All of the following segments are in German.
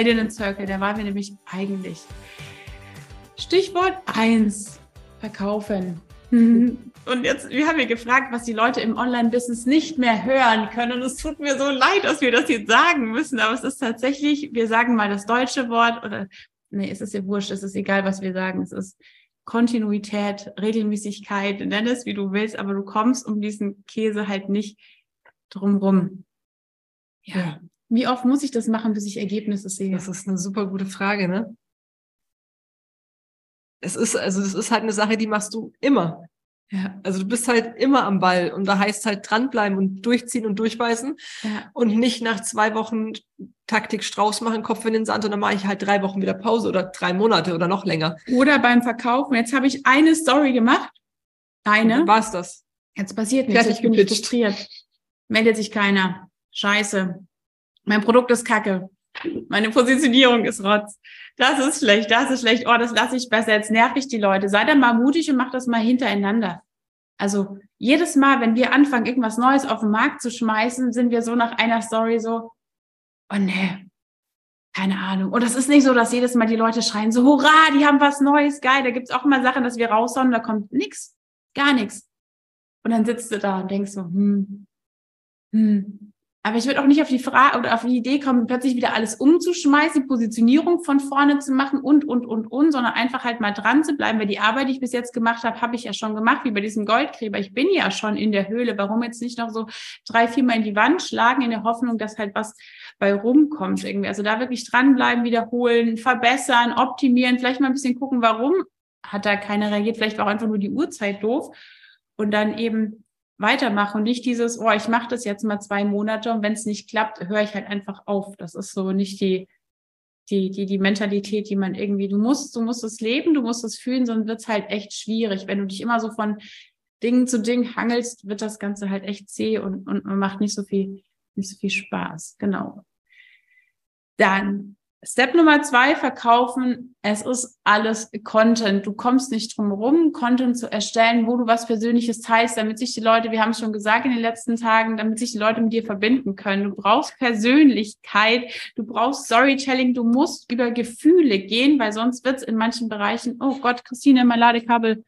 Heldinnen-Circle, da waren wir nämlich eigentlich. Stichwort 1, verkaufen. Und jetzt, wir haben ja gefragt, was die Leute im Online-Business nicht mehr hören können. Und es tut mir so leid, dass wir das jetzt sagen müssen, aber es ist tatsächlich, wir sagen mal das deutsche Wort oder, nee, es ist ja wurscht, es ist egal, was wir sagen. Es ist Kontinuität, Regelmäßigkeit, nenn es wie du willst, aber du kommst um diesen Käse halt nicht drumrum. Ja. Wie oft muss ich das machen, bis ich Ergebnisse sehe? Das ist eine super gute Frage, ne? Es ist, also, das ist halt eine Sache, die machst du immer. Ja. Also du bist halt immer am Ball und da heißt halt dranbleiben und durchziehen und durchbeißen ja. und nicht nach zwei Wochen Taktik Strauß machen, Kopf in den Sand und dann mache ich halt drei Wochen wieder Pause oder drei Monate oder noch länger. Oder beim Verkaufen. Jetzt habe ich eine Story gemacht. Eine. War es das? Jetzt passiert nichts. Fertig ich bin frustriert. Meldet sich keiner. Scheiße. Mein Produkt ist kacke. Meine Positionierung ist Rotz. Das ist schlecht, das ist schlecht. Oh, das lasse ich besser. Jetzt nerv ich die Leute. Seid dann mal mutig und macht das mal hintereinander. Also jedes Mal, wenn wir anfangen, irgendwas Neues auf den Markt zu schmeißen, sind wir so nach einer Story so, oh nee, keine Ahnung. Und das ist nicht so, dass jedes Mal die Leute schreien so, hurra, die haben was Neues, geil. Da gibt's auch mal Sachen, dass wir raushauen, da kommt nix, gar nichts. Und dann sitzt du da und denkst so, hm, hm, aber ich würde auch nicht auf die Frage oder auf die Idee kommen, plötzlich wieder alles umzuschmeißen, die Positionierung von vorne zu machen und, und, und, und, sondern einfach halt mal dran zu bleiben, weil die Arbeit, die ich bis jetzt gemacht habe, habe ich ja schon gemacht, wie bei diesem Goldgräber. Ich bin ja schon in der Höhle. Warum jetzt nicht noch so drei, viermal in die Wand schlagen, in der Hoffnung, dass halt was bei rumkommt irgendwie. Also da wirklich dranbleiben, wiederholen, verbessern, optimieren, vielleicht mal ein bisschen gucken, warum hat da keiner reagiert. Vielleicht war auch einfach nur die Uhrzeit doof. Und dann eben weitermache und nicht dieses, oh, ich mache das jetzt mal zwei Monate und wenn es nicht klappt, höre ich halt einfach auf. Das ist so nicht die, die, die, die Mentalität, die man irgendwie, du musst, du musst es leben, du musst es fühlen, sonst wird es halt echt schwierig. Wenn du dich immer so von Ding zu Ding hangelst, wird das Ganze halt echt zäh und, und macht nicht so viel, nicht so viel Spaß. Genau. Dann Step Nummer zwei, verkaufen. Es ist alles Content. Du kommst nicht drum herum, Content zu erstellen, wo du was Persönliches teilst, damit sich die Leute, wir haben es schon gesagt in den letzten Tagen, damit sich die Leute mit dir verbinden können. Du brauchst Persönlichkeit, du brauchst Storytelling, du musst über Gefühle gehen, weil sonst wird es in manchen Bereichen, oh Gott, Christine, mein Ladekabel,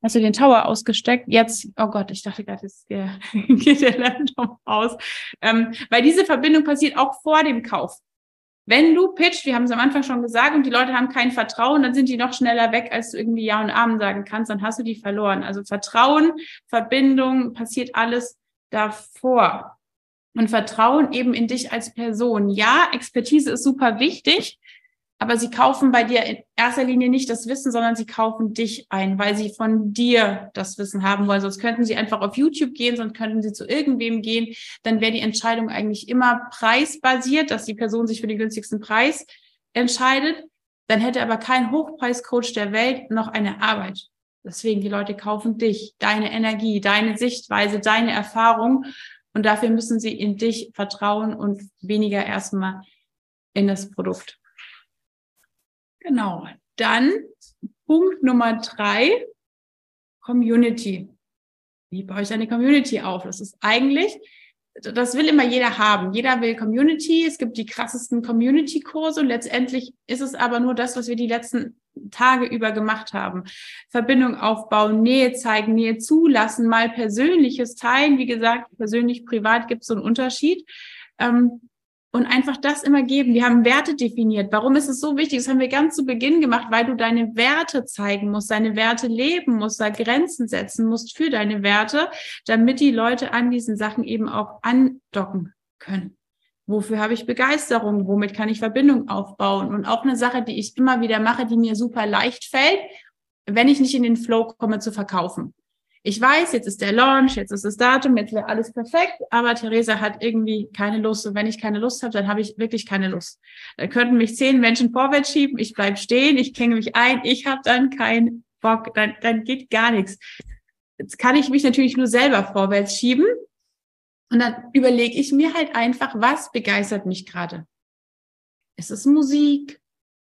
hast du den Tower ausgesteckt? Jetzt, oh Gott, ich dachte gerade, jetzt geht der Laptop aus. Ähm, weil diese Verbindung passiert auch vor dem Kauf. Wenn du pitcht, wir haben es am Anfang schon gesagt, und die Leute haben kein Vertrauen, dann sind die noch schneller weg, als du irgendwie Ja und Amen sagen kannst, dann hast du die verloren. Also Vertrauen, Verbindung, passiert alles davor. Und Vertrauen eben in dich als Person. Ja, Expertise ist super wichtig, aber sie kaufen bei dir in erster Linie nicht das Wissen, sondern sie kaufen dich ein, weil sie von dir das Wissen haben wollen. Sonst könnten sie einfach auf YouTube gehen, sonst könnten sie zu irgendwem gehen. Dann wäre die Entscheidung eigentlich immer preisbasiert, dass die Person sich für den günstigsten Preis entscheidet. Dann hätte aber kein Hochpreiscoach der Welt noch eine Arbeit. Deswegen, die Leute kaufen dich, deine Energie, deine Sichtweise, deine Erfahrung. Und dafür müssen sie in dich vertrauen und weniger erstmal in das Produkt. Genau. Dann Punkt Nummer drei, Community. Wie baue ich eine Community auf? Das ist eigentlich, das will immer jeder haben. Jeder will Community. Es gibt die krassesten Community-Kurse letztendlich ist es aber nur das, was wir die letzten Tage über gemacht haben. Verbindung aufbauen, Nähe zeigen, Nähe zulassen, mal Persönliches teilen. Wie gesagt, persönlich, privat gibt es so einen Unterschied. Ähm, und einfach das immer geben. Wir haben Werte definiert. Warum ist es so wichtig? Das haben wir ganz zu Beginn gemacht, weil du deine Werte zeigen musst, deine Werte leben musst, da Grenzen setzen musst für deine Werte, damit die Leute an diesen Sachen eben auch andocken können. Wofür habe ich Begeisterung? Womit kann ich Verbindung aufbauen? Und auch eine Sache, die ich immer wieder mache, die mir super leicht fällt, wenn ich nicht in den Flow komme zu verkaufen ich weiß, jetzt ist der Launch, jetzt ist das Datum, jetzt wäre alles perfekt, aber Theresa hat irgendwie keine Lust. Und wenn ich keine Lust habe, dann habe ich wirklich keine Lust. Da könnten mich zehn Menschen vorwärts schieben, ich bleib stehen, ich klinge mich ein, ich habe dann keinen Bock, dann, dann geht gar nichts. Jetzt kann ich mich natürlich nur selber vorwärts schieben. Und dann überlege ich mir halt einfach, was begeistert mich gerade. Ist es Musik?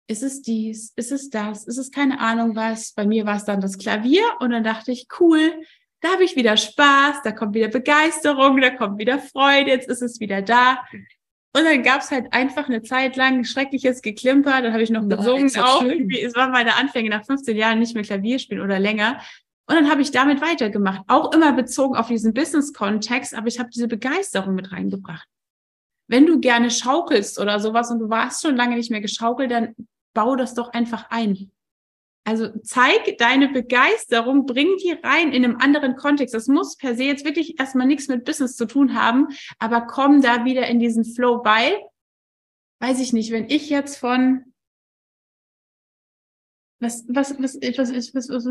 Ist es dies, ist es das, ist es keine Ahnung was. Bei mir war es dann das Klavier und dann dachte ich, cool, da habe ich wieder Spaß, da kommt wieder Begeisterung, da kommt wieder Freude, jetzt ist es wieder da. Und dann gab's halt einfach eine Zeit lang schreckliches Geklimper. Dann habe ich noch gesungen auch. Es war meine Anfänge nach 15 Jahren nicht mehr Klavier spielen oder länger. Und dann habe ich damit weitergemacht, auch immer bezogen auf diesen Business-Kontext, aber ich habe diese Begeisterung mit reingebracht. Wenn du gerne schaukelst oder sowas und du warst schon lange nicht mehr geschaukelt, dann bau das doch einfach ein. Also zeig deine Begeisterung, bring die rein in einem anderen Kontext. Das muss per se jetzt wirklich erstmal nichts mit Business zu tun haben, aber komm da wieder in diesen Flow, weil, weiß ich nicht, wenn ich jetzt von was, was, was, was, was, was, was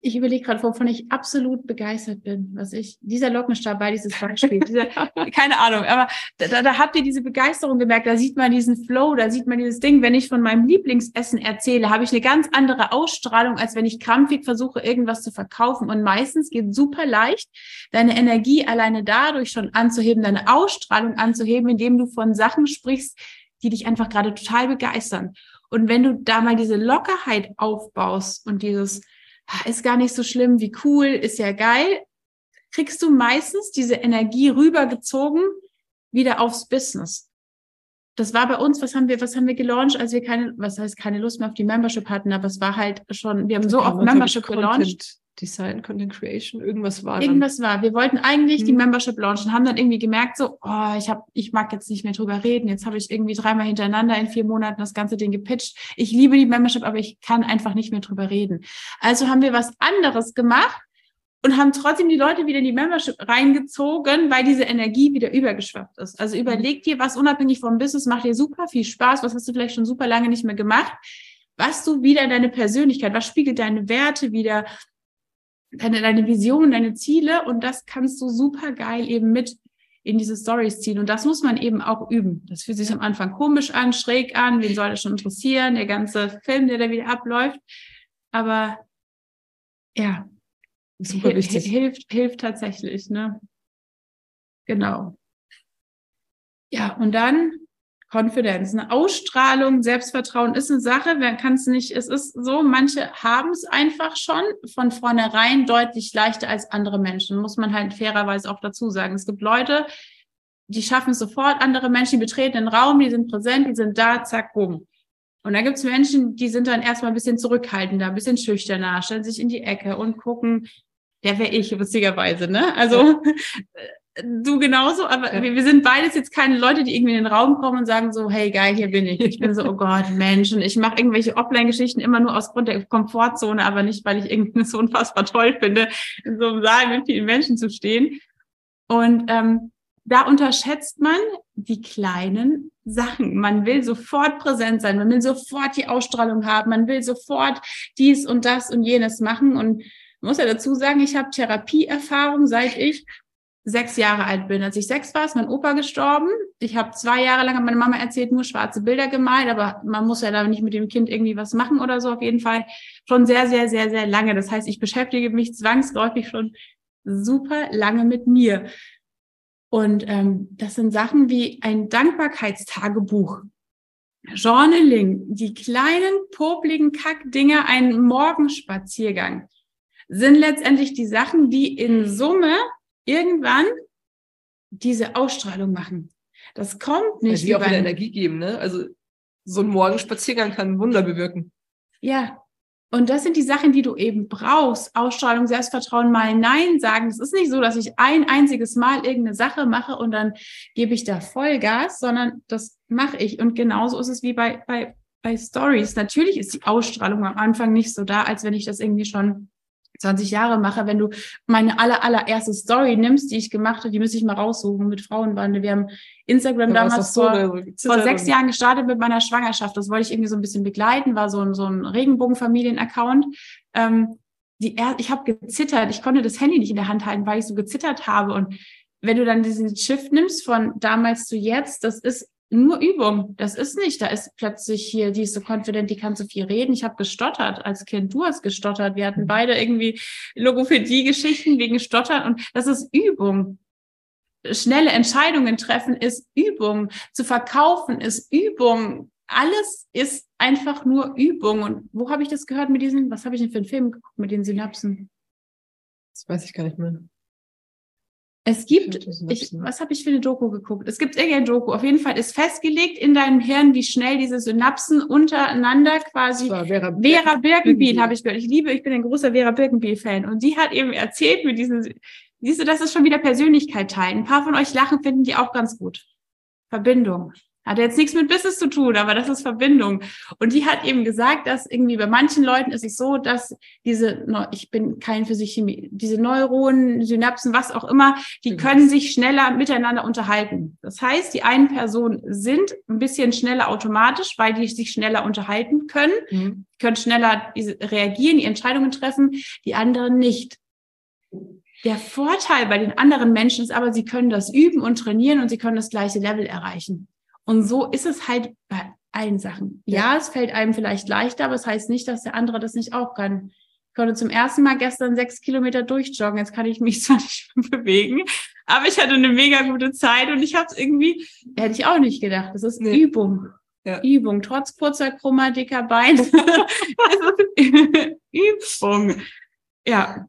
ich überlege gerade, wovon ich absolut begeistert bin, was ich, dieser Lockenstab bei dieses Beispiel, dieser, keine Ahnung, aber da, da habt ihr diese Begeisterung gemerkt, da sieht man diesen Flow, da sieht man dieses Ding. Wenn ich von meinem Lieblingsessen erzähle, habe ich eine ganz andere Ausstrahlung, als wenn ich krampfig versuche, irgendwas zu verkaufen. Und meistens geht super leicht, deine Energie alleine dadurch schon anzuheben, deine Ausstrahlung anzuheben, indem du von Sachen sprichst, die dich einfach gerade total begeistern. Und wenn du da mal diese Lockerheit aufbaust und dieses, ist gar nicht so schlimm, wie cool, ist ja geil, kriegst du meistens diese Energie rübergezogen wieder aufs Business. Das war bei uns, was haben wir, was haben wir gelauncht, als wir keine, was heißt keine Lust mehr auf die Membership hatten, aber es war halt schon, wir haben so oft Membership gelauncht. Design, Content Creation, irgendwas war. Irgendwas war. Wir wollten eigentlich hm. die mhm. Membership launchen, haben dann irgendwie gemerkt, so, oh, ich habe, ich mag jetzt nicht mehr drüber reden. Jetzt habe ich irgendwie dreimal hintereinander in vier Monaten das ganze Ding gepitcht. Ich liebe die Membership, aber ich kann einfach nicht mehr drüber reden. Also haben wir was anderes gemacht und haben trotzdem die Leute wieder in die Membership reingezogen, weil diese Energie wieder übergeschwappt ist. Also überleg dir, was unabhängig vom Business macht dir super viel Spaß, was hast du vielleicht schon super lange nicht mehr gemacht, was du wieder deine Persönlichkeit, was spiegelt deine Werte wieder, deine, deine Vision, deine Ziele und das kannst du super geil eben mit in diese Stories ziehen. Und das muss man eben auch üben. Das fühlt sich am Anfang komisch an, schräg an. Wen soll das schon interessieren? Der ganze Film, der da wieder abläuft. Aber ja, super wichtig. Hilft, hilft tatsächlich, ne? Genau. Ja, und dann Confidence, eine Ausstrahlung, Selbstvertrauen ist eine Sache, wer kann es nicht, es ist so, manche haben es einfach schon von vornherein deutlich leichter als andere Menschen, muss man halt fairerweise auch dazu sagen. Es gibt Leute, die schaffen es sofort, andere Menschen, die betreten den Raum, die sind präsent, die sind da, zack, bumm. Und da gibt es Menschen, die sind dann erstmal ein bisschen zurückhaltender, ein bisschen schüchterner, stellen sich in die Ecke und gucken, der wäre ich, witzigerweise, ne? Also du genauso, aber ja. wir, wir, sind beides jetzt keine Leute, die irgendwie in den Raum kommen und sagen so, hey geil, hier bin ich. Ich bin so, oh Gott, Menschen. Ich mache irgendwelche Offline-Geschichten immer nur aus Grund der Komfortzone, aber nicht, weil ich irgendwie so unfassbar toll finde, in so einem Saal mit vielen Menschen zu stehen. Und ähm, da unterschätzt man die kleinen Sachen. Man will sofort präsent sein, man will sofort die Ausstrahlung haben, man will sofort dies und das und jenes machen. Und muss ja dazu sagen, ich habe Therapieerfahrung, seit ich sechs Jahre alt bin. Als ich sechs war, ist mein Opa gestorben. Ich habe zwei Jahre lang, hat meine Mama erzählt, nur schwarze Bilder gemalt, aber man muss ja da nicht mit dem Kind irgendwie was machen oder so. Auf jeden Fall schon sehr, sehr, sehr, sehr lange. Das heißt, ich beschäftige mich zwangsläufig schon super lange mit mir. Und ähm, das sind Sachen wie ein Dankbarkeitstagebuch, Journaling, die kleinen, popligen Kackdinger, ein Morgenspaziergang sind letztendlich die Sachen, die in Summe irgendwann diese Ausstrahlung machen. Das kommt nicht. Also die auch wieder Energie geben, ne? Also so ein Morgenspaziergang kann Wunder bewirken. Ja. Und das sind die Sachen, die du eben brauchst. Ausstrahlung, Selbstvertrauen, mal Nein sagen. Es ist nicht so, dass ich ein einziges Mal irgendeine Sache mache und dann gebe ich da Vollgas, sondern das mache ich. Und genauso ist es wie bei, bei, bei Stories. Natürlich ist die Ausstrahlung am Anfang nicht so da, als wenn ich das irgendwie schon 20 Jahre mache, wenn du meine aller, allererste Story nimmst, die ich gemacht habe, die müsste ich mal raussuchen mit Frauenbande. Wir haben Instagram ja, damals so, vor, vor sechs Jahren gestartet mit meiner Schwangerschaft. Das wollte ich irgendwie so ein bisschen begleiten, war so ein, so ein Regenbogenfamilien-Account. Ähm, die, ich habe gezittert, ich konnte das Handy nicht in der Hand halten, weil ich so gezittert habe. Und wenn du dann diesen Shift nimmst von damals zu jetzt, das ist nur Übung. Das ist nicht. Da ist plötzlich hier, die ist so confident, die kann so viel reden. Ich habe gestottert als Kind. Du hast gestottert. Wir hatten mhm. beide irgendwie Logopädie-Geschichten wegen Stottern und das ist Übung. Schnelle Entscheidungen treffen ist Übung. Zu verkaufen ist Übung. Alles ist einfach nur Übung. Und wo habe ich das gehört mit diesen, was habe ich denn für einen Film geguckt mit den Synapsen? Das weiß ich gar nicht mehr. Es gibt, ich, was habe ich für eine Doku geguckt? Es gibt irgendeine Doku. Auf jeden Fall ist festgelegt in deinem Hirn, wie schnell diese Synapsen untereinander quasi. Vera, Vera Birkenbiel habe ich gehört. Ich liebe, ich bin ein großer Vera Birkenbiel-Fan. Und die hat eben erzählt mit diesen, siehst du, das ist schon wieder Persönlichkeit teilen. Ein paar von euch lachen, finden die auch ganz gut. Verbindung. Hat jetzt nichts mit Business zu tun, aber das ist Verbindung. Und die hat eben gesagt, dass irgendwie bei manchen Leuten ist es so, dass diese, ich bin kein für sich Chemie, diese Neuronen, Synapsen, was auch immer, die können sich schneller miteinander unterhalten. Das heißt, die einen Personen sind ein bisschen schneller automatisch, weil die sich schneller unterhalten können, mhm. können schneller reagieren, die Entscheidungen treffen, die anderen nicht. Der Vorteil bei den anderen Menschen ist aber, sie können das üben und trainieren und sie können das gleiche Level erreichen. Und so ist es halt bei allen Sachen. Ja, ja, es fällt einem vielleicht leichter, aber es das heißt nicht, dass der andere das nicht auch kann. Ich konnte zum ersten Mal gestern sechs Kilometer durchjoggen. Jetzt kann ich mich zwar nicht bewegen, aber ich hatte eine mega gute Zeit und ich habe es irgendwie, hätte ich auch nicht gedacht. Das ist nee. Übung. Ja. Übung, trotz kurzer, krummer, dicker Beine. Übung. Ja,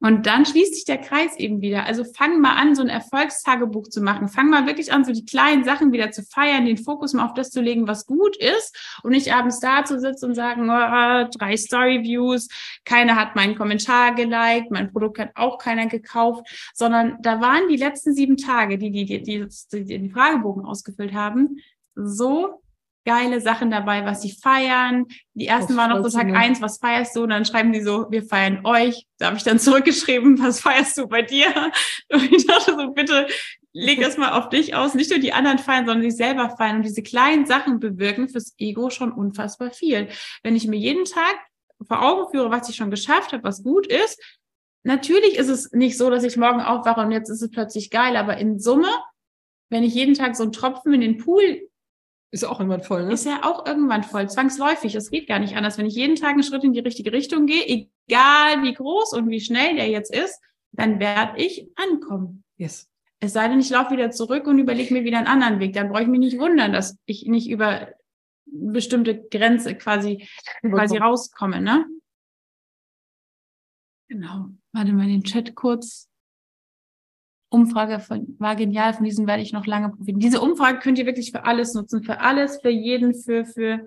und dann schließt sich der Kreis eben wieder. Also fang mal an, so ein Erfolgstagebuch zu machen. Fang mal wirklich an, so die kleinen Sachen wieder zu feiern, den Fokus mal auf das zu legen, was gut ist und nicht abends da zu sitzen und sagen, oh, drei Story-Views, keiner hat meinen Kommentar geliked, mein Produkt hat auch keiner gekauft, sondern da waren die letzten sieben Tage, die die, die, die, die den Fragebogen ausgefüllt haben, so geile Sachen dabei, was sie feiern. Die ersten waren noch so Tag eins, was feierst du? Und dann schreiben die so, wir feiern euch. Da habe ich dann zurückgeschrieben, was feierst du bei dir? Und ich dachte so, bitte leg das mal auf dich aus. Nicht nur die anderen feiern, sondern sich selber feiern. Und diese kleinen Sachen bewirken fürs Ego schon unfassbar viel. Wenn ich mir jeden Tag vor Augen führe, was ich schon geschafft habe, was gut ist, natürlich ist es nicht so, dass ich morgen aufwache und jetzt ist es plötzlich geil, aber in Summe, wenn ich jeden Tag so einen Tropfen in den Pool ist auch irgendwann voll, ne? Ist ja auch irgendwann voll, zwangsläufig. Es geht gar nicht anders. Wenn ich jeden Tag einen Schritt in die richtige Richtung gehe, egal wie groß und wie schnell der jetzt ist, dann werde ich ankommen. Yes. Es sei denn, ich laufe wieder zurück und überlege mir wieder einen anderen Weg. Dann brauche ich mich nicht wundern, dass ich nicht über bestimmte Grenze quasi, quasi rauskomme, ne? Genau. Warte mal den Chat kurz. Umfrage von, war genial, von diesem werde ich noch lange profitieren. Diese Umfrage könnt ihr wirklich für alles nutzen, für alles, für jeden, für, für,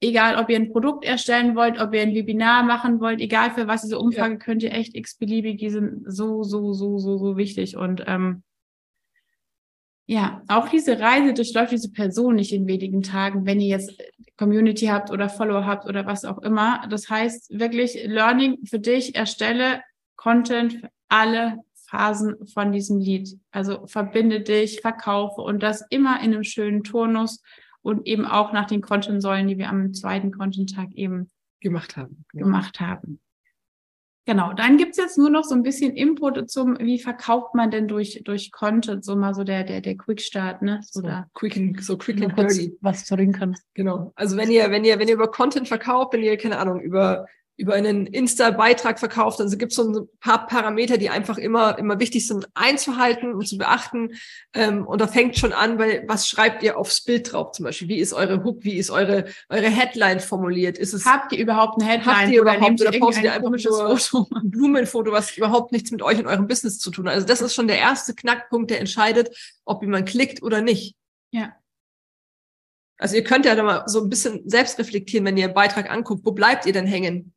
egal ob ihr ein Produkt erstellen wollt, ob ihr ein Webinar machen wollt, egal für was, diese Umfrage ja. könnt ihr echt x-beliebig, die sind so, so, so, so, so wichtig und, ähm, ja, auch diese Reise durchläuft diese Person nicht in wenigen Tagen, wenn ihr jetzt Community habt oder Follower habt oder was auch immer. Das heißt wirklich Learning für dich, erstelle Content für alle Phasen von diesem Lied. Also verbinde dich, verkaufe und das immer in einem schönen Turnus und eben auch nach den Content-Säulen, die wir am zweiten Content-Tag eben gemacht haben. Genau. Gemacht haben. Genau, dann gibt's jetzt nur noch so ein bisschen Input zum, wie verkauft man denn durch, durch Content, so mal so der, der, der Quick-Start, ne? So, so da. quick and, so quick and dirty. Was kann. Genau. Also wenn ihr, wenn ihr, wenn ihr über Content verkauft, wenn ihr, keine Ahnung, über über einen Insta-Beitrag verkauft. Also gibt es so ein paar Parameter, die einfach immer, immer wichtig sind einzuhalten und zu beachten. Ähm, und da fängt schon an, weil was schreibt ihr aufs Bild drauf zum Beispiel? Wie ist eure Hook? Wie ist eure, eure Headline formuliert? Ist es, habt ihr überhaupt eine Headline? Habt ihr überhaupt oder, oder postet ihr einfach nur Foto? ein Blumenfoto, was überhaupt nichts mit euch und eurem Business zu tun hat? Also das ist schon der erste Knackpunkt, der entscheidet, ob jemand klickt oder nicht. Ja. Also ihr könnt ja da mal so ein bisschen selbst reflektieren, wenn ihr einen Beitrag anguckt. Wo bleibt ihr denn hängen?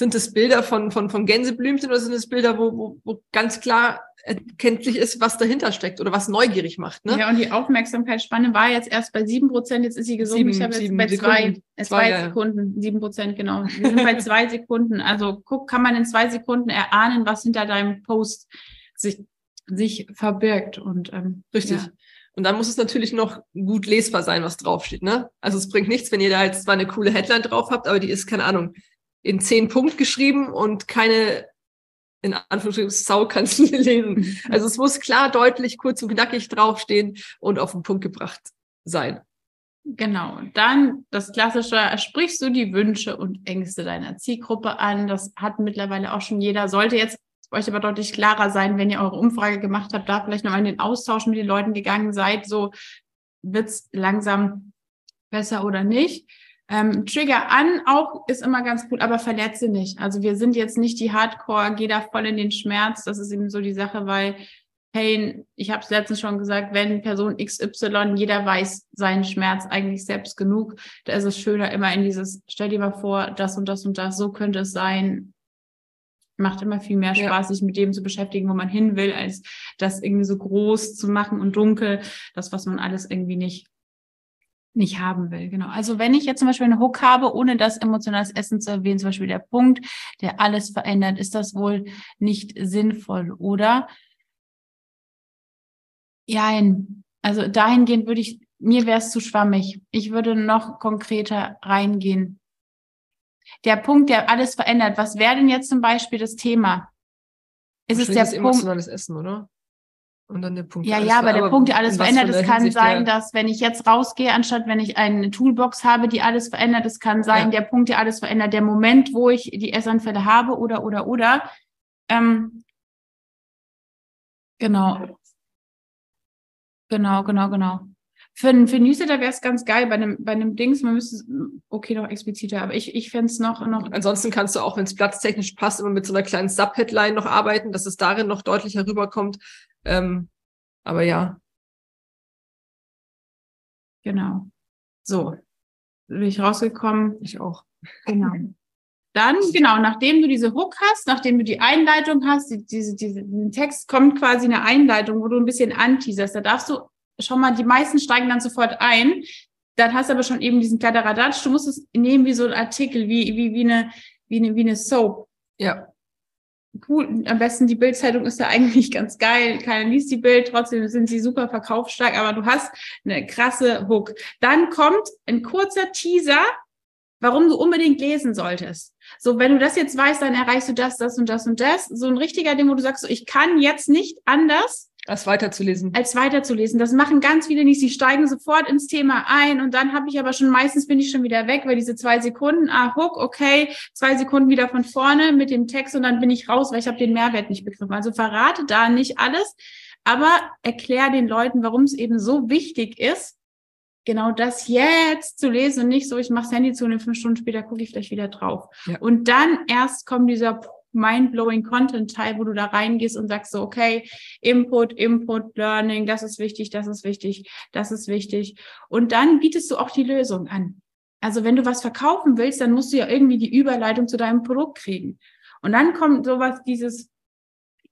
Sind es Bilder von, von, von Gänseblümchen oder sind es Bilder, wo, wo, wo ganz klar erkenntlich ist, was dahinter steckt oder was neugierig macht? Ne? Ja, und die Aufmerksamkeitsspanne war jetzt erst bei sieben Prozent, jetzt ist sie gesunken. ich habe jetzt bei zwei, äh, zwei, zwei Sekunden, sieben Prozent, genau. Wir sind bei zwei Sekunden. Also guck, kann man in zwei Sekunden erahnen, was hinter deinem Post sich, sich verbirgt. Und ähm, richtig. Ja. Und dann muss es natürlich noch gut lesbar sein, was draufsteht. Ne? Also es bringt nichts, wenn ihr da jetzt zwar eine coole Headline drauf habt, aber die ist, keine Ahnung, in zehn Punkt geschrieben und keine in Anführungsstrichen Sau kannst du lesen. Mhm. Also es muss klar, deutlich, kurz und knackig draufstehen und auf den Punkt gebracht sein. Genau. Dann das klassische, sprichst du die Wünsche und Ängste deiner Zielgruppe an. Das hat mittlerweile auch schon jeder. Sollte jetzt euch aber deutlich klarer sein, wenn ihr eure Umfrage gemacht habt, da vielleicht noch in den Austausch mit den Leuten gegangen seid. So wird's langsam besser oder nicht. Ähm, Trigger an auch ist immer ganz gut, aber verletze nicht. Also wir sind jetzt nicht die Hardcore, geh da voll in den Schmerz. Das ist eben so die Sache, weil Pain, ich habe es letztens schon gesagt, wenn Person XY, jeder weiß seinen Schmerz eigentlich selbst genug, da ist es schöner immer in dieses, stell dir mal vor, das und das und das, so könnte es sein. Macht immer viel mehr Spaß, ja. sich mit dem zu beschäftigen, wo man hin will, als das irgendwie so groß zu machen und dunkel, das, was man alles irgendwie nicht nicht haben will. Genau. Also wenn ich jetzt zum Beispiel einen Hook habe, ohne das emotionales Essen zu erwähnen, zum Beispiel der Punkt, der alles verändert, ist das wohl nicht sinnvoll, oder? Jein. Also dahingehend würde ich, mir wäre es zu schwammig. Ich würde noch konkreter reingehen. Der Punkt, der alles verändert, was wäre denn jetzt zum Beispiel das Thema? Ist es der Punkt? emotionales Essen, oder? Und dann der Punkt. Ja, ja, aber der Punkt, der alles verändert, es kann Hinsicht sein, dass wenn ich jetzt rausgehe, anstatt wenn ich eine Toolbox habe, die alles verändert, es kann sein, ja. der Punkt, der alles verändert, der Moment, wo ich die Essanfälle habe oder, oder, oder. Ähm, genau. Genau, genau, genau. Für, für Newsletter wäre es ganz geil bei einem, bei einem Dings, man müsste, okay, noch expliziter, aber ich, ich fände es noch, noch. Ansonsten kannst du auch, wenn es platztechnisch passt, immer mit so einer kleinen Subheadline noch arbeiten, dass es darin noch deutlicher rüberkommt, ähm, aber ja. Genau. So. Bin ich rausgekommen? Ich auch. Genau. Dann, genau, nachdem du diese Hook hast, nachdem du die Einleitung hast, die, diese, diese, diesen Text kommt quasi eine Einleitung, wo du ein bisschen anteaserst. Da darfst du schon mal, die meisten steigen dann sofort ein. Dann hast du aber schon eben diesen Kladderadatsch. Du musst es nehmen wie so ein Artikel, wie, wie, wie eine, wie eine, wie eine Soap. Ja cool. Am besten die Bildzeitung ist ja eigentlich ganz geil. Keiner liest die Bild, trotzdem sind sie super verkaufsstark, aber du hast eine krasse Hook. Dann kommt ein kurzer Teaser, warum du unbedingt lesen solltest. So, wenn du das jetzt weißt, dann erreichst du das, das und das und das. So ein richtiger Ding, wo du sagst, so, ich kann jetzt nicht anders, als weiterzulesen. Als weiterzulesen. Das machen ganz viele nicht. Sie steigen sofort ins Thema ein und dann habe ich aber schon, meistens bin ich schon wieder weg, weil diese zwei Sekunden, ah, Hook, okay, zwei Sekunden wieder von vorne mit dem Text und dann bin ich raus, weil ich habe den Mehrwert nicht begriffen. Also verrate da nicht alles, aber erklär den Leuten, warum es eben so wichtig ist, genau das jetzt zu lesen und nicht so, ich mache das Handy zu und fünf Stunden später gucke ich vielleicht wieder drauf. Ja. Und dann erst kommt dieser mind-blowing Content-Teil, wo du da reingehst und sagst so, okay, Input, Input, Learning, das ist wichtig, das ist wichtig, das ist wichtig. Und dann bietest du auch die Lösung an. Also wenn du was verkaufen willst, dann musst du ja irgendwie die Überleitung zu deinem Produkt kriegen. Und dann kommt sowas, dieses,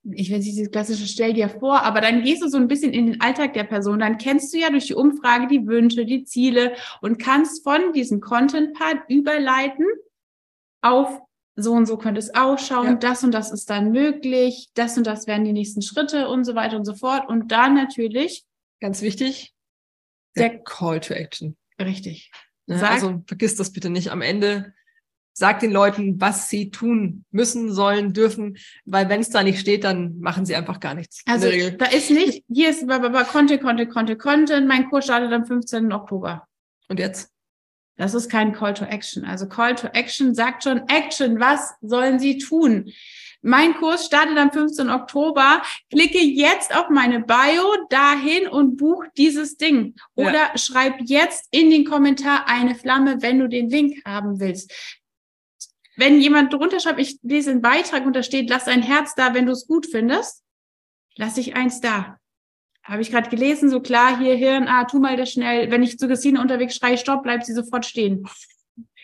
ich will dieses klassische Stell dir vor, aber dann gehst du so ein bisschen in den Alltag der Person. Dann kennst du ja durch die Umfrage die Wünsche, die Ziele und kannst von diesem Content-Part überleiten auf so und so könnte es ausschauen, ja. das und das ist dann möglich, das und das wären die nächsten Schritte und so weiter und so fort. Und dann natürlich. Ganz wichtig, der, der Call to Action. Richtig. Ja, ne, also vergiss das bitte nicht. Am Ende sag den Leuten, was sie tun müssen, sollen, dürfen, weil wenn es da nicht steht, dann machen sie einfach gar nichts. Also da ist nicht, hier ist Content, Content, Content, Content. Mein Kurs startet am 15. Oktober. Und jetzt? Das ist kein Call to Action. Also Call to Action sagt schon Action. Was sollen Sie tun? Mein Kurs startet am 15. Oktober. Klicke jetzt auf meine Bio dahin und buch dieses Ding. Oder ja. schreib jetzt in den Kommentar eine Flamme, wenn du den Link haben willst. Wenn jemand drunter schreibt, ich lese einen Beitrag und da steht, lass ein Herz da, wenn du es gut findest, lass ich eins da habe ich gerade gelesen, so klar, hier Hirn, ah, tu mal das schnell. Wenn ich zu Christine unterwegs schreie, stopp, bleibt sie sofort stehen.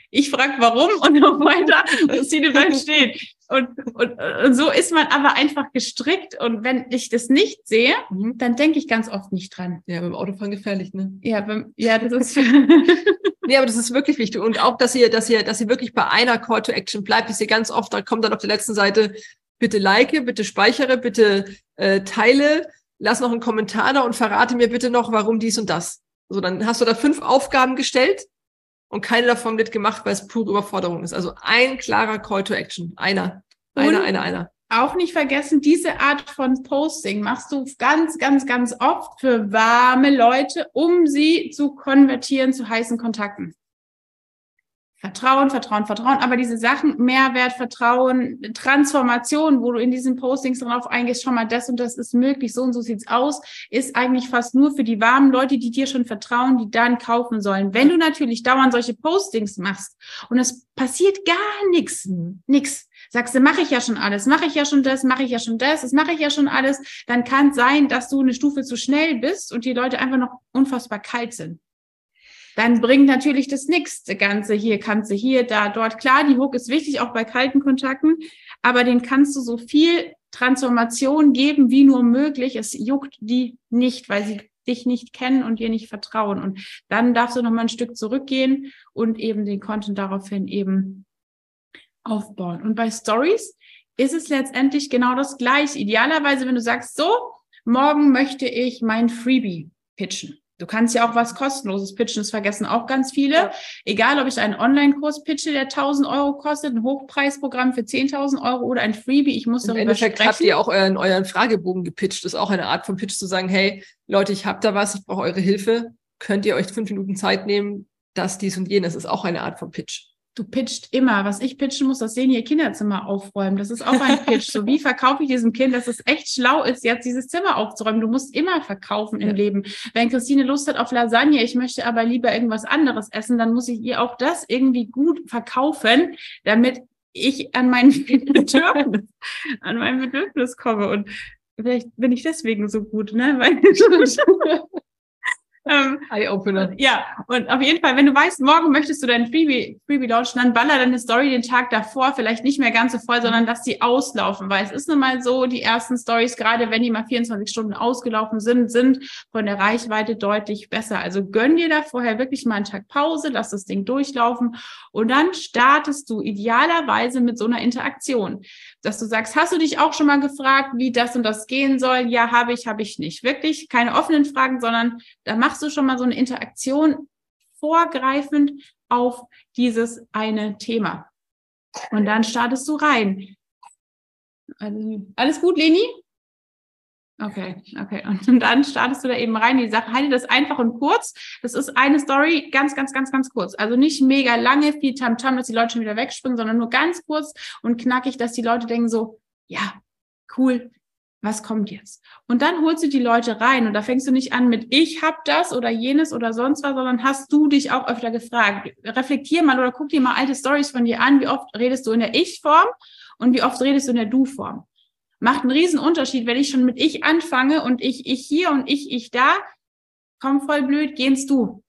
Ich frage, warum und weiter, Christine bleibt stehen. Und, und, und so ist man aber einfach gestrickt. Und wenn ich das nicht sehe, mhm. dann denke ich ganz oft nicht dran. Ja, beim Autofahren gefährlich, ne? Ja, beim, ja, das ist. nee, aber das ist wirklich wichtig. Und auch, dass ihr, dass ihr, dass ihr wirklich bei einer Call to Action bleibt, ist ihr ganz oft, da kommt dann auf der letzten Seite, bitte like, bitte speichere, bitte äh, teile lass noch einen Kommentar da und verrate mir bitte noch, warum dies und das. So, dann hast du da fünf Aufgaben gestellt und keine davon wird gemacht, weil es pure Überforderung ist. Also ein klarer Call to Action. Einer. Einer, einer, einer. Auch nicht vergessen, diese Art von Posting machst du ganz, ganz, ganz oft für warme Leute, um sie zu konvertieren zu heißen Kontakten. Vertrauen, Vertrauen, Vertrauen, aber diese Sachen, Mehrwert, Vertrauen, Transformation, wo du in diesen Postings drauf eingehst, schau mal, das und das ist möglich, so und so sieht's aus, ist eigentlich fast nur für die warmen Leute, die dir schon vertrauen, die dann kaufen sollen. Wenn du natürlich dauernd solche Postings machst und es passiert gar nichts, nix, sagst du, mache ich ja schon alles, mache ich ja schon das, mache ich ja schon das, das mache ich ja schon alles, dann kann es sein, dass du eine Stufe zu schnell bist und die Leute einfach noch unfassbar kalt sind dann bringt natürlich das. Das Ganze hier du hier, da, dort. Klar, die Hook ist wichtig, auch bei kalten Kontakten, aber den kannst du so viel Transformation geben, wie nur möglich. Es juckt die nicht, weil sie dich nicht kennen und dir nicht vertrauen. Und dann darfst du noch mal ein Stück zurückgehen und eben den Content daraufhin eben aufbauen. Und bei Stories ist es letztendlich genau das gleiche. Idealerweise, wenn du sagst, so, morgen möchte ich mein Freebie pitchen Du kannst ja auch was kostenloses pitchen, das vergessen auch ganz viele. Ja. Egal, ob ich einen Online-Kurs pitche, der 1000 Euro kostet, ein Hochpreisprogramm für 10.000 Euro oder ein Freebie, ich muss Im darüber Endeffekt sprechen. habt ihr auch euren, euren Fragebogen gepitcht. Das ist auch eine Art von Pitch zu sagen, hey, Leute, ich habe da was, ich brauche eure Hilfe. Könnt ihr euch fünf Minuten Zeit nehmen? Das, dies und jenes ist auch eine Art von Pitch du pitcht immer. Was ich pitchen muss, das sehen ihr Kinderzimmer aufräumen. Das ist auch ein Pitch. so wie verkaufe ich diesem Kind, dass es echt schlau ist, jetzt dieses Zimmer aufzuräumen. Du musst immer verkaufen im ja. Leben. Wenn Christine Lust hat auf Lasagne, ich möchte aber lieber irgendwas anderes essen, dann muss ich ihr auch das irgendwie gut verkaufen, damit ich an mein Bedürfnis, an mein Bedürfnis komme. Und vielleicht bin ich deswegen so gut, ne? Weil Ähm, Eye-Opener. Ja, und auf jeden Fall, wenn du weißt, morgen möchtest du dein Freebie, Freebie launchen, dann baller deine Story den Tag davor vielleicht nicht mehr ganz so voll, sondern lass die auslaufen, weil es ist nun mal so, die ersten Stories, gerade wenn die mal 24 Stunden ausgelaufen sind, sind von der Reichweite deutlich besser. Also gönn dir da vorher wirklich mal einen Tag Pause, lass das Ding durchlaufen und dann startest du idealerweise mit so einer Interaktion, dass du sagst, hast du dich auch schon mal gefragt, wie das und das gehen soll? Ja, habe ich, habe ich nicht. Wirklich keine offenen Fragen, sondern da machst du schon mal so eine Interaktion vorgreifend auf dieses eine Thema. Und dann startest du rein. Also, alles gut, Leni? Okay, okay. Und dann startest du da eben rein. Die Sache, halte das einfach und kurz. Das ist eine Story, ganz, ganz, ganz, ganz kurz. Also nicht mega lange, viel Tamtam, -Tam, dass die Leute schon wieder wegspringen, sondern nur ganz kurz und knackig, dass die Leute denken so, ja, cool, was kommt jetzt? Und dann holst du die Leute rein und da fängst du nicht an mit ich hab das oder jenes oder sonst was, sondern hast du dich auch öfter gefragt. Reflektier mal oder guck dir mal alte Stories von dir an, wie oft redest du in der Ich-Form und wie oft redest du in der Du-Form. Macht einen riesen Unterschied, wenn ich schon mit ich anfange und ich, ich hier und ich, ich da, komm voll blöd, gehst du.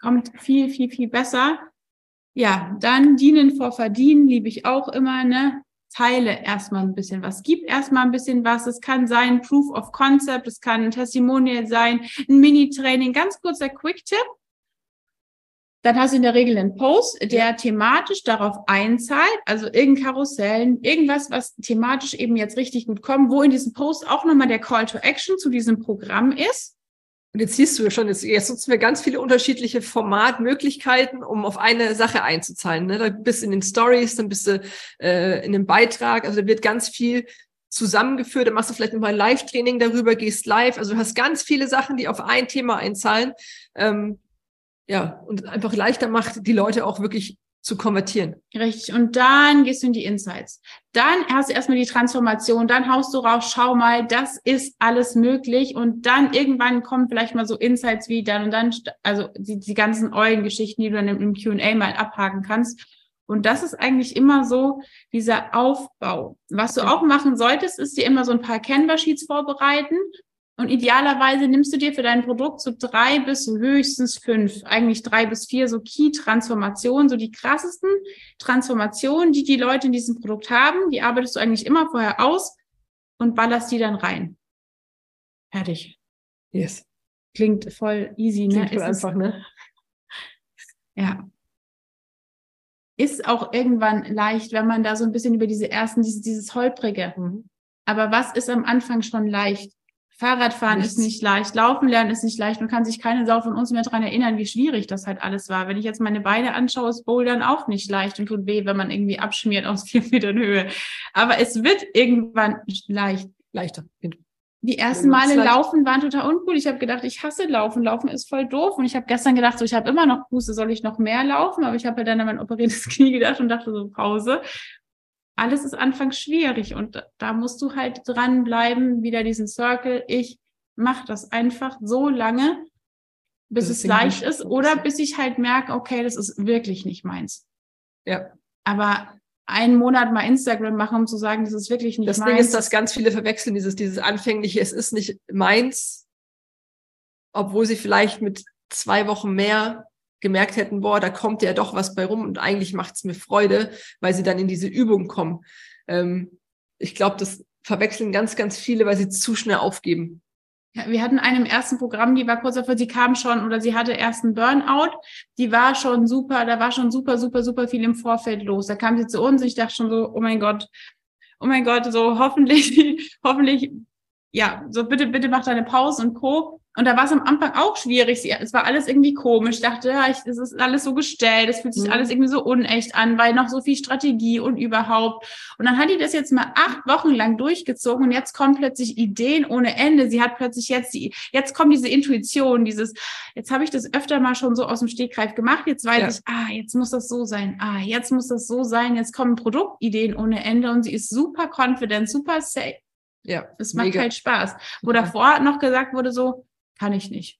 Kommt viel, viel, viel besser. Ja, dann dienen vor verdienen, liebe ich auch immer, ne? teile erstmal ein bisschen was, gib erstmal ein bisschen was. Es kann sein Proof of Concept, es kann ein Testimonial sein, ein Mini-Training, ganz kurzer Quick-Tipp. Dann hast du in der Regel einen Post, der thematisch darauf einzahlt, also irgendein Karussellen, irgendwas, was thematisch eben jetzt richtig gut kommt, wo in diesem Post auch nochmal der Call to Action zu diesem Programm ist. Und jetzt siehst du ja schon, jetzt, jetzt nutzen wir ganz viele unterschiedliche Formatmöglichkeiten, um auf eine Sache einzuzahlen. Ne? Da bist du in den Stories, dann bist du äh, in einem Beitrag, also da wird ganz viel zusammengeführt, dann machst du vielleicht nochmal ein Live-Training darüber, gehst live. Also du hast ganz viele Sachen, die auf ein Thema einzahlen. Ähm, ja, und einfach leichter macht, die Leute auch wirklich zu konvertieren. Richtig. Und dann gehst du in die Insights. Dann hast du erstmal die Transformation, dann haust du raus, schau mal, das ist alles möglich. Und dann irgendwann kommen vielleicht mal so Insights wie dann und dann, also die, die ganzen Eulengeschichten, die du dann im QA mal abhaken kannst. Und das ist eigentlich immer so dieser Aufbau. Was du auch machen solltest, ist dir immer so ein paar Canva-Sheets vorbereiten und idealerweise nimmst du dir für dein Produkt so drei bis höchstens fünf, eigentlich drei bis vier so Key-Transformationen, so die krassesten Transformationen, die die Leute in diesem Produkt haben. Die arbeitest du eigentlich immer vorher aus und ballerst die dann rein. Fertig. Yes. Klingt voll easy, ne? Klingt einfach, ne? Ja. Ist auch irgendwann leicht, wenn man da so ein bisschen über diese ersten, dieses, dieses Holprige. Mhm. Aber was ist am Anfang schon leicht? Fahrradfahren Nichts. ist nicht leicht, Laufen lernen ist nicht leicht. Man kann sich keine Sau von uns mehr daran erinnern, wie schwierig das halt alles war. Wenn ich jetzt meine Beine anschaue, ist Bouldern auch nicht leicht und tut weh, wenn man irgendwie abschmiert aus vier Metern Höhe. Aber es wird irgendwann leicht. Leichter. Die ersten Male laufen waren total uncool. Ich habe gedacht, ich hasse Laufen. Laufen ist voll doof. Und ich habe gestern gedacht, so ich habe immer noch Puste, soll ich noch mehr laufen? Aber ich habe ja dann an mein operiertes Knie gedacht und dachte so Pause. Alles ist anfangs schwierig und da musst du halt dranbleiben, wieder diesen Circle. Ich mache das einfach so lange, bis das es leicht ist oder bis ich halt merke, okay, das ist wirklich nicht meins. Ja. Aber einen Monat mal Instagram machen, um zu sagen, das ist wirklich nicht das meins. Das Ding ist, dass ganz viele verwechseln dieses, dieses anfängliche, es ist nicht meins, obwohl sie vielleicht mit zwei Wochen mehr gemerkt hätten, boah, da kommt ja doch was bei rum und eigentlich macht es mir Freude, weil sie dann in diese Übung kommen. Ähm, ich glaube, das verwechseln ganz, ganz viele, weil sie zu schnell aufgeben. Ja, wir hatten einen im ersten Programm, die war kurz davor, sie kam schon oder sie hatte erst einen Burnout. Die war schon super, da war schon super, super, super viel im Vorfeld los. Da kam sie zu uns. Ich dachte schon so, oh mein Gott, oh mein Gott, so hoffentlich, hoffentlich, ja, so bitte, bitte mach deine Pause und Co. Und da war es am Anfang auch schwierig. Es war alles irgendwie komisch. Ich dachte, ja, ich, es ist alles so gestellt. Es fühlt sich mhm. alles irgendwie so unecht an, weil noch so viel Strategie und überhaupt. Und dann hat die das jetzt mal acht Wochen lang durchgezogen und jetzt kommen plötzlich Ideen ohne Ende. Sie hat plötzlich jetzt die, jetzt kommt diese Intuition, dieses, jetzt habe ich das öfter mal schon so aus dem Stegreif gemacht. Jetzt weiß ja. ich, ah, jetzt muss das so sein. Ah, jetzt muss das so sein. Jetzt kommen Produktideen ohne Ende und sie ist super confident, super safe. Ja, es macht mega. halt Spaß. Wo davor noch gesagt wurde so, kann ich nicht.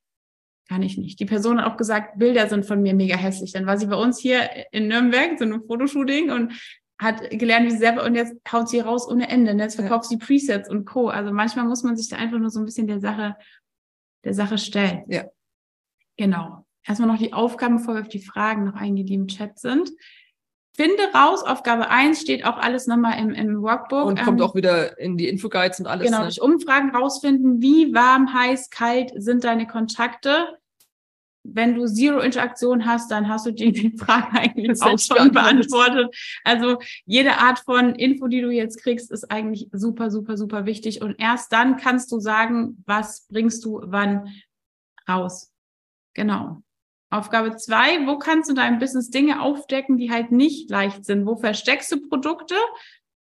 Kann ich nicht. Die Person hat auch gesagt, Bilder sind von mir mega hässlich. Dann war sie bei uns hier in Nürnberg, so einem Fotoshooting und hat gelernt, wie sie selber, und jetzt haut sie raus ohne Ende. Und jetzt verkauft sie Presets und Co. Also manchmal muss man sich da einfach nur so ein bisschen der Sache, der Sache stellen. Ja. Genau. Erstmal noch die Aufgaben, bevor wir auf die Fragen noch eingehen, die im Chat sind. Finde raus, Aufgabe 1 steht auch alles nochmal im, im Workbook. Und kommt ähm, auch wieder in die Infoguides und alles. Genau, ne? durch Umfragen rausfinden, wie warm, heiß, kalt sind deine Kontakte. Wenn du Zero Interaktion hast, dann hast du die, die Frage eigentlich auch schon beantwortet. Also jede Art von Info, die du jetzt kriegst, ist eigentlich super, super, super wichtig. Und erst dann kannst du sagen, was bringst du wann raus. Genau. Aufgabe zwei, wo kannst du deinem Business Dinge aufdecken, die halt nicht leicht sind? Wo versteckst du Produkte?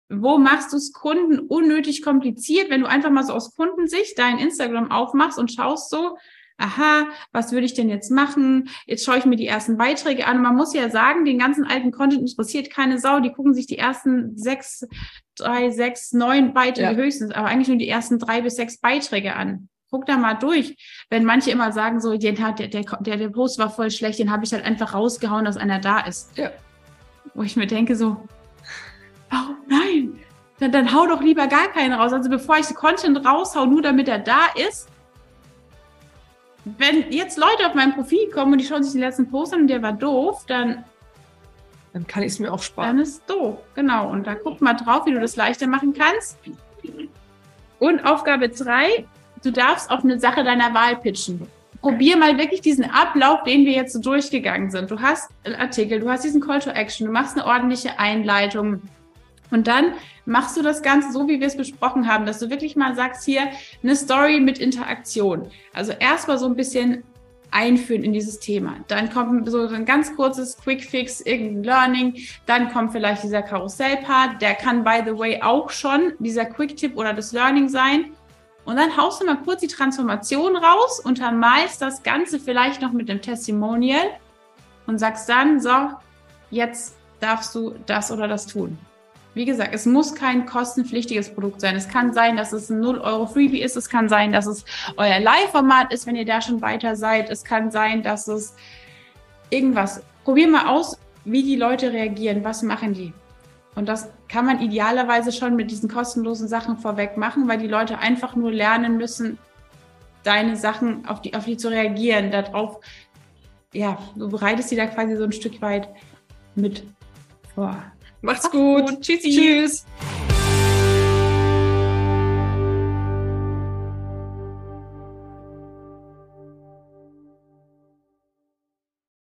Wo machst du es Kunden unnötig kompliziert, wenn du einfach mal so aus Kundensicht dein Instagram aufmachst und schaust so, aha, was würde ich denn jetzt machen? Jetzt schaue ich mir die ersten Beiträge an. Man muss ja sagen, den ganzen alten Content interessiert keine Sau. Die gucken sich die ersten sechs, drei, sechs, neun Beiträge ja. höchstens, aber eigentlich nur die ersten drei bis sechs Beiträge an guck da mal durch. Wenn manche immer sagen, so, den hat, der, der, der, Post war voll schlecht, den habe ich halt einfach rausgehauen, dass einer da ist. Ja. Wo ich mir denke, so, oh nein, dann, dann hau doch lieber gar keinen raus. Also bevor ich Content raushau, nur damit er da ist. Wenn jetzt Leute auf mein Profil kommen und die schauen sich den letzten Post an und der war doof, dann dann kann ich es mir auch sparen. Dann ist doof, genau. Und da guck mal drauf, wie du das leichter machen kannst. Und Aufgabe 3, du darfst auf eine Sache deiner Wahl pitchen. Probier mal wirklich diesen Ablauf, den wir jetzt so durchgegangen sind. Du hast einen Artikel, du hast diesen Call to Action, du machst eine ordentliche Einleitung. Und dann machst du das Ganze so, wie wir es besprochen haben, dass du wirklich mal sagst, hier eine Story mit Interaktion. Also erstmal so ein bisschen einführen in dieses Thema. Dann kommt so ein ganz kurzes Quick Fix, irgendein Learning. Dann kommt vielleicht dieser Karussell-Part. Der kann, by the way, auch schon dieser Quick-Tipp oder das Learning sein. Und dann haust du mal kurz die Transformation raus, untermalst das Ganze vielleicht noch mit dem Testimonial und sagst dann, so, jetzt darfst du das oder das tun. Wie gesagt, es muss kein kostenpflichtiges Produkt sein. Es kann sein, dass es ein 0 Euro Freebie ist. Es kann sein, dass es euer Live-Format ist, wenn ihr da schon weiter seid. Es kann sein, dass es irgendwas. Probier mal aus, wie die Leute reagieren. Was machen die? Und das kann man idealerweise schon mit diesen kostenlosen Sachen vorweg machen, weil die Leute einfach nur lernen müssen, deine Sachen auf die, auf die zu reagieren, darauf, ja, du bereitest sie da quasi so ein Stück weit mit vor. Macht's gut. gut. Tschüssi. Tschüss.